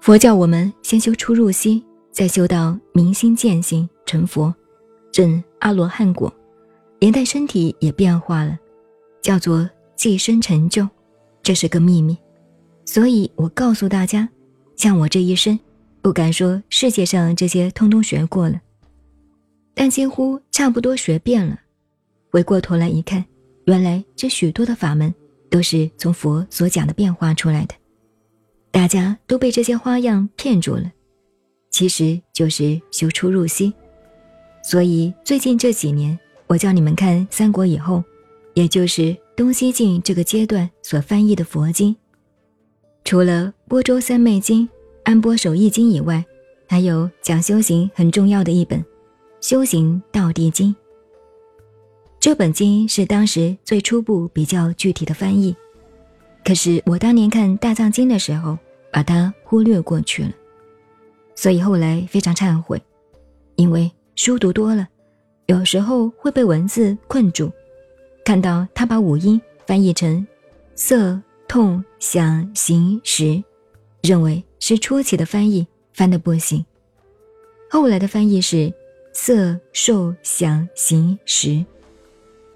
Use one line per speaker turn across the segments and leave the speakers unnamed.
佛教我们先修出入息，再修到明心见性成佛，证阿罗汉果，连带身体也变化了，叫做寄生成就，这是个秘密。所以我告诉大家，像我这一生，不敢说世界上这些通通学过了，但几乎差不多学遍了。回过头来一看，原来这许多的法门都是从佛所讲的变化出来的。大家都被这些花样骗住了，其实就是修出入息。所以最近这几年，我叫你们看三国以后，也就是东西晋这个阶段所翻译的佛经，除了《波州三昧经》《安波守义经》以外，还有讲修行很重要的一本《修行道地经》。这本经是当时最初步、比较具体的翻译。可是我当年看大藏经的时候，把它忽略过去了，所以后来非常忏悔，因为书读多了，有时候会被文字困住，看到他把五音翻译成色、痛、想、行、识，认为是初期的翻译，翻的不行。后来的翻译是色、受、想、行、识，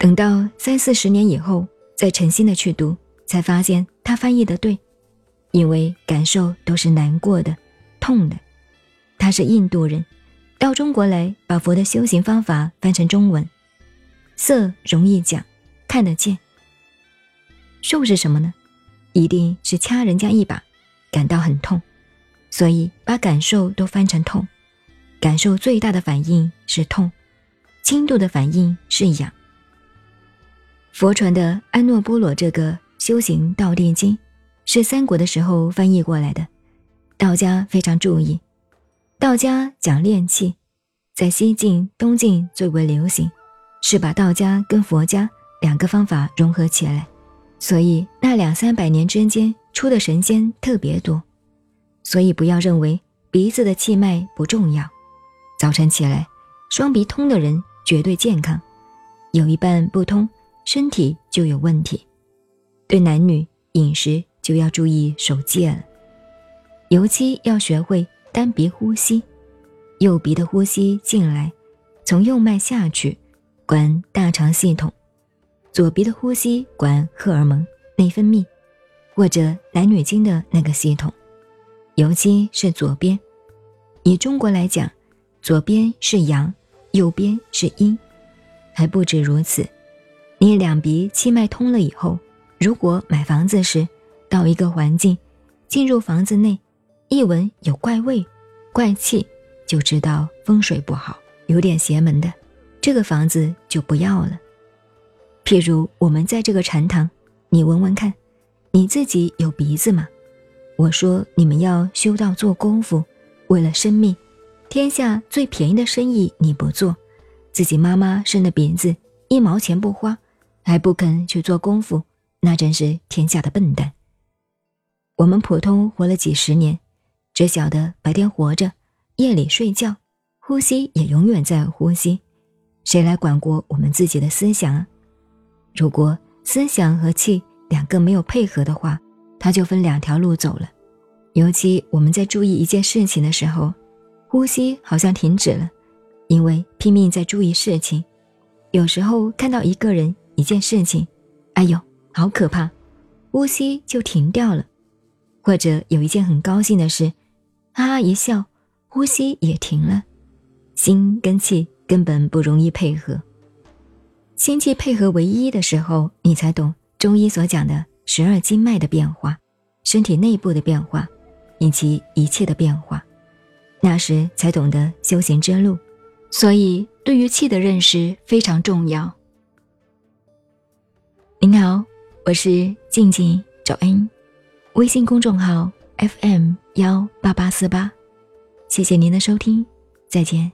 等到三四十年以后，再诚心的去读。才发现他翻译的对，因为感受都是难过的、痛的。他是印度人，到中国来把佛的修行方法翻成中文。色容易讲，看得见。受是什么呢？一定是掐人家一把，感到很痛，所以把感受都翻成痛。感受最大的反应是痛，轻度的反应是痒。佛传的安诺波罗这个。修行道地经是三国的时候翻译过来的，道家非常注意。道家讲炼气，在西晋、东晋最为流行，是把道家跟佛家两个方法融合起来，所以那两三百年之间出的神仙特别多。所以不要认为鼻子的气脉不重要，早晨起来双鼻通的人绝对健康，有一半不通，身体就有问题。对男女饮食就要注意守戒了，尤其要学会单鼻呼吸，右鼻的呼吸进来，从右脉下去，管大肠系统；左鼻的呼吸管荷尔蒙、内分泌，或者男女经的那个系统，尤其是左边。以中国来讲，左边是阳，右边是阴，还不止如此，你两鼻气脉通了以后。如果买房子时，到一个环境，进入房子内，一闻有怪味、怪气，就知道风水不好，有点邪门的，这个房子就不要了。譬如我们在这个禅堂，你闻闻看，你自己有鼻子吗？我说你们要修道做功夫，为了生命，天下最便宜的生意你不做，自己妈妈生的鼻子一毛钱不花，还不肯去做功夫。那真是天下的笨蛋。我们普通活了几十年，只晓得白天活着，夜里睡觉，呼吸也永远在呼吸，谁来管过我们自己的思想啊？如果思想和气两个没有配合的话，它就分两条路走了。尤其我们在注意一件事情的时候，呼吸好像停止了，因为拼命在注意事情。有时候看到一个人、一件事情，哎呦！好可怕，呼吸就停掉了，或者有一件很高兴的事，哈哈一笑，呼吸也停了。心跟气根本不容易配合，心气配合为一的时候，你才懂中医所讲的十二经脉的变化，身体内部的变化，以及一切的变化。那时才懂得修行之路，所以对于气的认识非常重要。您好。我是静静九恩，微信公众号 FM 幺八八四八，谢谢您的收听，再见。